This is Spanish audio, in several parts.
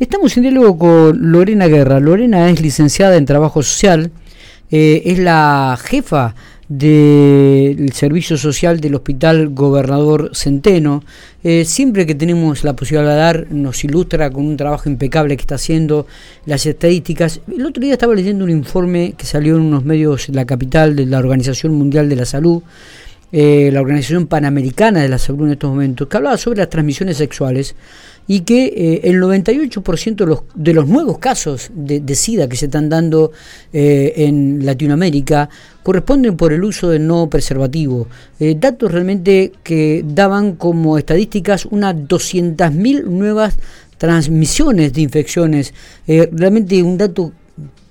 Estamos en diálogo con Lorena Guerra. Lorena es licenciada en Trabajo Social, eh, es la jefa del Servicio Social del Hospital Gobernador Centeno. Eh, siempre que tenemos la posibilidad de dar, nos ilustra con un trabajo impecable que está haciendo, las estadísticas. El otro día estaba leyendo un informe que salió en unos medios de la capital de la Organización Mundial de la Salud, eh, la Organización Panamericana de la Salud en estos momentos, que hablaba sobre las transmisiones sexuales y que eh, el 98% de los, de los nuevos casos de, SIDA que se están dando eh, en Latinoamérica corresponden por el uso del no preservativo. Eh, datos realmente que daban como estadísticas unas 200.000 nuevas transmisiones de infecciones. realmente un dato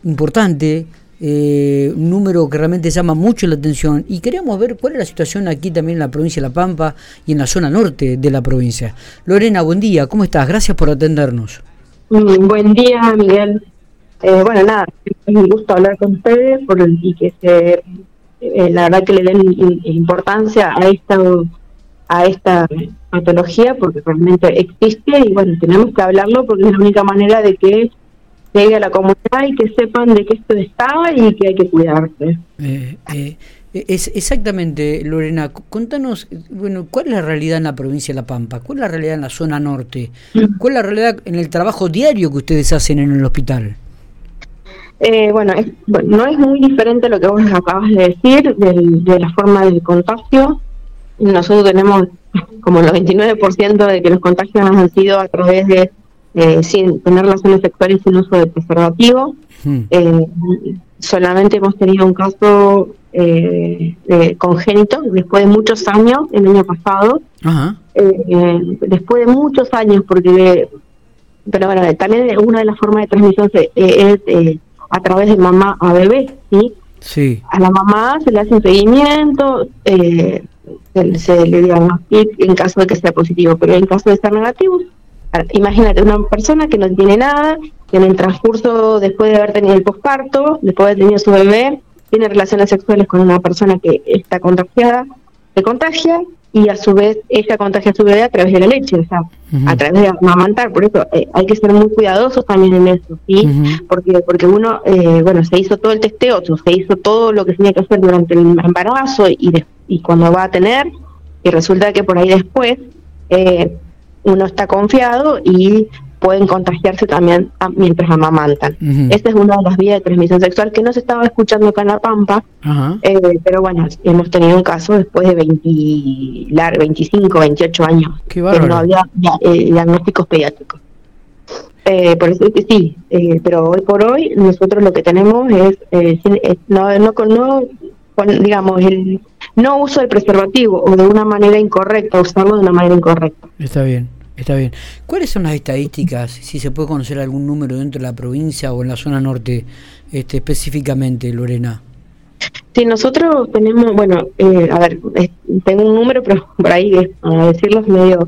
importante eh, un número que realmente llama mucho la atención y queríamos ver cuál es la situación aquí también en la provincia de La Pampa y en la zona norte de la provincia. Lorena, buen día, ¿cómo estás? Gracias por atendernos. Mm, buen día, Miguel. Eh, bueno, nada, es un gusto hablar con ustedes por y que se, eh, la verdad que le den importancia a esta a esta patología porque realmente existe y bueno, tenemos que hablarlo porque es la única manera de que llegue a la comunidad y que sepan de que esto está y que hay que cuidarse. Eh, eh, es exactamente, Lorena, contanos, bueno, ¿cuál es la realidad en la provincia de La Pampa? ¿Cuál es la realidad en la zona norte? ¿Cuál es la realidad en el trabajo diario que ustedes hacen en el hospital? Eh, bueno, no es muy diferente lo que vos acabas de decir de la forma del contagio. Nosotros tenemos como el 99% de que los contagios han sido a través de eh, sin tener relaciones sexuales sin uso de preservativo. Hmm. Eh, solamente hemos tenido un caso eh, congénito después de muchos años, el año pasado. Eh, después de muchos años, porque pero bueno, también una de las formas de transmisión es a través de mamá a bebé, ¿sí? Sí. A la mamá se le hace un seguimiento, se, se, le diagnostica en caso de que sea positivo, pero en caso de ser negativo imagínate una persona que no tiene nada, que en el transcurso, después de haber tenido el posparto, después de haber tenido su bebé, tiene relaciones sexuales con una persona que está contagiada, se contagia y a su vez ella contagia a su bebé a través de la leche, o sea, a través de amamantar. Por eso eh, hay que ser muy cuidadosos también en eso, ¿sí? Porque porque uno, eh, bueno, se hizo todo el testeo, se hizo todo lo que tenía que hacer durante el embarazo y, y cuando va a tener, y resulta que por ahí después eh, uno está confiado y pueden contagiarse también mientras amamantan. Esta es una de las vías de transmisión sexual que no se estaba escuchando acá en La Pampa, eh, pero bueno, hemos tenido un caso después de 20, 25, 28 años, que no había eh, diagnósticos pediátricos. Eh, por eso que sí, pero hoy por hoy nosotros lo que tenemos es, no, no, no digamos, el no uso del preservativo o de una manera incorrecta, usarlo de una manera incorrecta. Está bien. Está bien. ¿Cuáles son las estadísticas, si se puede conocer algún número dentro de la provincia o en la zona norte este, específicamente, Lorena? Sí, nosotros tenemos, bueno, eh, a ver, tengo un número, pero por ahí, a decirlo, medio,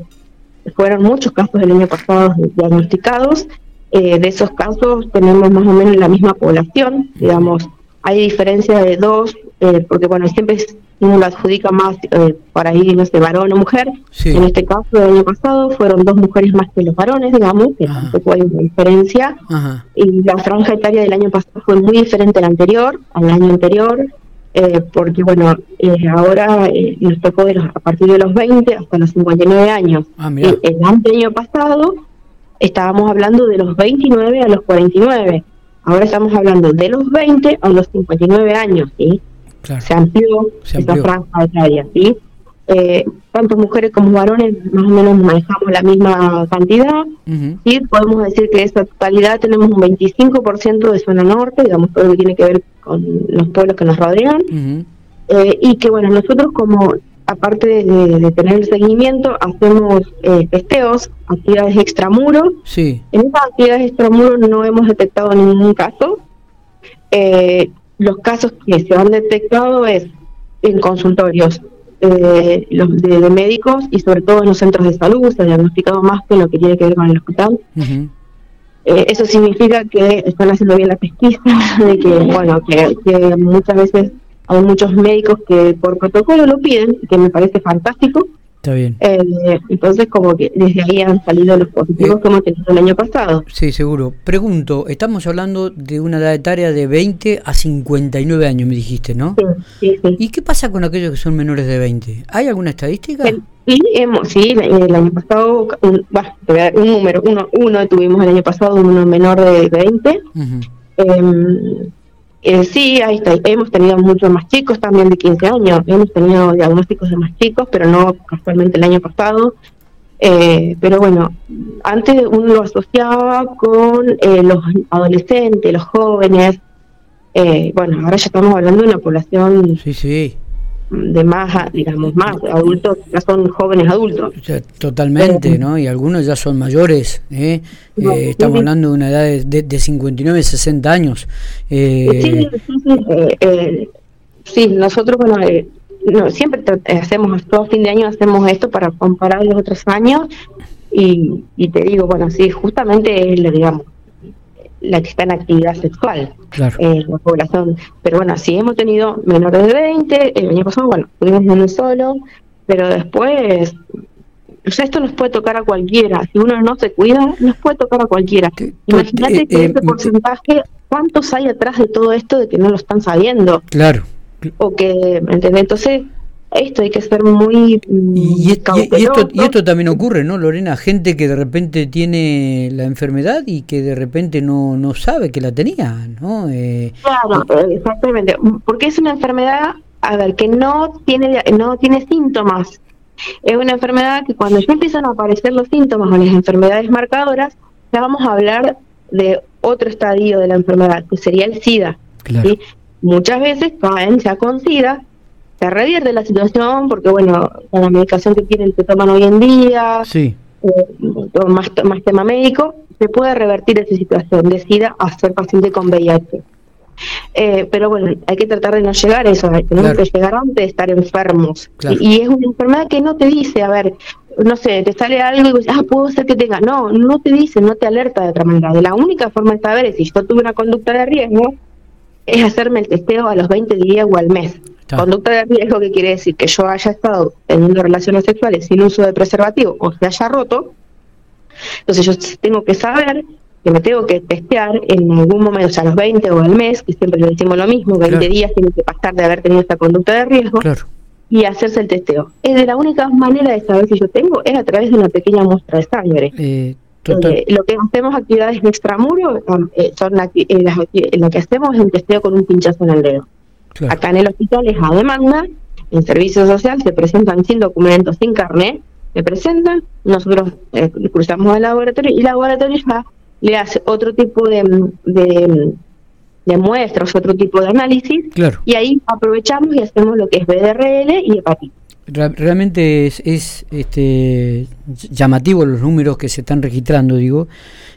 fueron muchos casos del año pasado diagnosticados. Eh, de esos casos tenemos más o menos la misma población, digamos, hay diferencia de dos, eh, porque bueno, siempre uno lo adjudica más eh, para ir, no sé, varón o mujer. En este caso, el año pasado fueron dos mujeres más que los varones, digamos, que tampoco hay una diferencia. Y la franja etaria del año pasado fue muy diferente al anterior, al año anterior, eh, porque bueno, ahora nos tocó de a partir de los 20 hasta los 59 años. Ah, el año pasado estábamos hablando de los 29 a los 49 Ahora estamos hablando de los 20 a los 59 años, ¿sí? Se amplió, esa franja etaria, ¿sí? Eh, tanto mujeres como varones más o menos manejamos la misma cantidad, ¿sí? Podemos decir que de esa totalidad tenemos un 25% de zona norte, digamos, todo lo que tiene que ver con los pueblos que nos rodean, eh, y que, bueno, nosotros como aparte de, tener el seguimiento, hacemos eh, testeos, actividades extramuros. Sí. En esas actividades extramuros no hemos detectado ningún caso. Eh, los casos que se han detectado es en consultorios eh, los de, médicos y sobre todo en los centros de salud, se ha diagnosticado más que lo que tiene que ver con el hospital. eso significa que están haciendo bien la pesquisa, de que, bueno, que muchas veces hay muchos médicos que por protocolo lo piden, que me parece fantástico, Está bien. Eh, entonces, como que desde ahí han salido los positivos como que el año pasado. Sí, seguro. Pregunto, estamos hablando de una edad etaria de 20 a 59 años, me dijiste, ¿no? Sí, sí, ¿Y qué pasa con aquellos que son menores de 20? ¿Hay alguna estadística? Sí, hemos, sí el año pasado, un, un número, uno, uno tuvimos el año pasado, uno menor de 20. Eh, sí, ahí está. hemos tenido muchos más chicos también de 15 años, hemos tenido diagnósticos de más chicos, pero no casualmente el año pasado. Eh, pero bueno, antes uno lo asociaba con eh, los adolescentes, los jóvenes. bueno, ahora ya estamos hablando de una población sí, sí de más, digamos, más adultos, ya son jóvenes adultos. Totalmente, eh, ¿no? Y algunos ya son mayores, ¿eh? eh estamos hablando de una edad de, de, 59, 60 años. Eh, sí, sí, sí, sí, nosotros, bueno, no, siempre hacemos, todo fin de año hacemos esto para comparar los otros años y, y te digo, bueno, sí, justamente es, digamos, la que está en actividad sexual en la población. Pero bueno, sí hemos tenido menores de 20, el año pasado, bueno, tuvimos uno solo, pero después, o sea, esto nos puede tocar a cualquiera. Si uno no se cuida, nos puede tocar a cualquiera. Imagínate eh, que eh, ese porcentaje, ¿cuántos hay atrás de todo esto de que no lo están sabiendo? Claro. O que, ¿entendés? Entonces, esto hay que ser muy mm, y, esto, y esto también ocurre no Lorena gente que de repente tiene la enfermedad y que de repente no, no sabe que la tenía no eh, claro exactamente. Porque es una enfermedad a ver que no tiene no tiene síntomas. Es una enfermedad que cuando ya empiezan a aparecer los síntomas o las enfermedades marcadoras ya vamos a hablar de otro estadio de la enfermedad que sería el SIDA muchas veces caen ya con SIDA se revierte la situación porque, bueno, con la medicación que tienen, que toman hoy en día, sí. Eh, más, más tema médico, se puede revertir esa situación, decida a ser paciente con VIH. Eh, pero bueno, hay que tratar de no llegar a eso, tenemos que llegar antes de estar enfermos. Y, es una enfermedad que no te dice, a ver, no sé, te sale algo y dices, ah, puedo ser que tenga. No, no te dice, no te alerta de otra manera. De la única forma de saber es si yo tuve una conducta de riesgo, es hacerme el testeo a los 20 días o al mes. Conducta de riesgo que quiere decir que yo haya estado teniendo relaciones sexuales sin uso de preservativo o se haya roto. Entonces yo tengo que saber que me tengo que testear en algún momento, o sea, a los 20 o al mes, que siempre le decimos lo mismo, 20 días tiene que pasar de haber tenido esta conducta de riesgo y hacerse el testeo. Es de la única manera de saber si yo tengo es a través de una pequeña muestra de sangre. Eh, eh, lo que hacemos actividades en extramuro eh, son la, lo que hacemos es un testeo con un pinchazo en el dedo. Acá en el hospital es a demanda, en servicio social se presentan sin documentos, sin carnet, se presentan, nosotros eh, cruzamos al laboratorio y el laboratorio ya le hace otro tipo de, de, muestras, otro tipo de análisis, y ahí aprovechamos y hacemos lo que es BDRL y hepatitis. Realmente es, es este, llamativo los números que se están registrando, digo,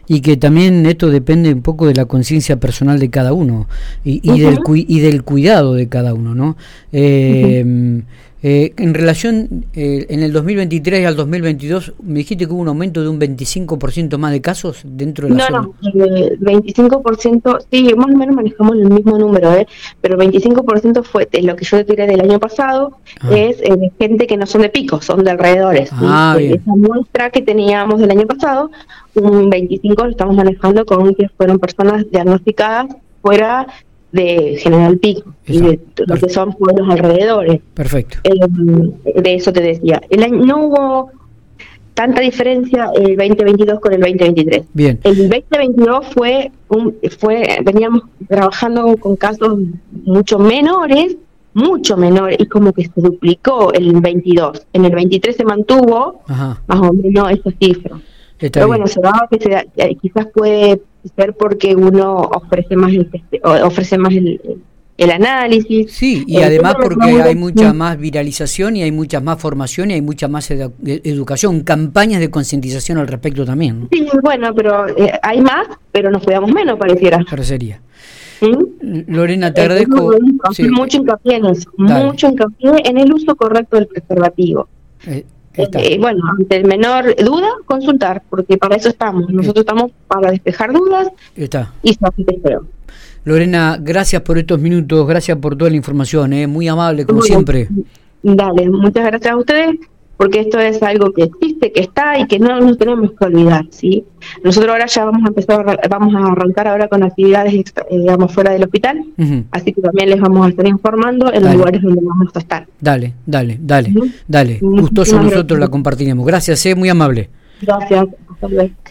y que también esto depende un poco de la conciencia personal de cada uno y, y, del, y del cuidado de cada uno, ¿no? Eh, eh, en relación, eh, en el 2023 al 2022, me dijiste que hubo un aumento de un 25% más de casos dentro de la zona. No, no, el 25%, sí, más o menos manejamos el mismo número, ¿eh? pero el 25% fue lo que yo tiré del año pasado, ah. es eh, gente que no son de pico, son de alrededores. Ah, esa muestra que teníamos del año pasado, un 25% lo estamos manejando con que fueron personas diagnosticadas fuera de General Pico y de lo que son pueblos alrededores. Perfecto. Eh, de eso te decía. El año, no hubo tanta diferencia el 2022 con el 2023. Bien. El 2022 fue un, fue veníamos trabajando con casos mucho menores, mucho menores y como que se duplicó el 22. En el 23 se mantuvo más o menos esa cifra. Pero bueno, se daba que se, eh, quizás puede ser porque uno ofrece más el, ofrece más el, el análisis. Sí, y además porque hay mucha más viralización y hay mucha más formación y hay mucha más educación, campañas de concientización al respecto también. Sí, bueno, pero eh, hay más, pero nos cuidamos menos, pareciera. Parecería. Lorena, te agradezco. Mucho hincapié en eso, mucho hincapié en el uso correcto del preservativo. Eh, eh, bueno, ante el menor duda, consultar, porque para eso estamos. Nosotros estamos para despejar dudas Está. y satisfecho. Lorena, gracias por estos minutos, gracias por toda la información, ¿eh? muy amable como siempre. Dale, muchas gracias a ustedes porque esto es algo que existe, que está y que no nos tenemos que olvidar, ¿sí? Nosotros ahora ya vamos a empezar, vamos a arrancar ahora con actividades, eh, digamos, fuera del hospital, así que también les vamos a estar informando en los lugares donde vamos a estar. Dale, dale, dale, dale. Gustoso nosotros la compartiremos. Gracias, eh, muy amable. Gracias, hasta luego.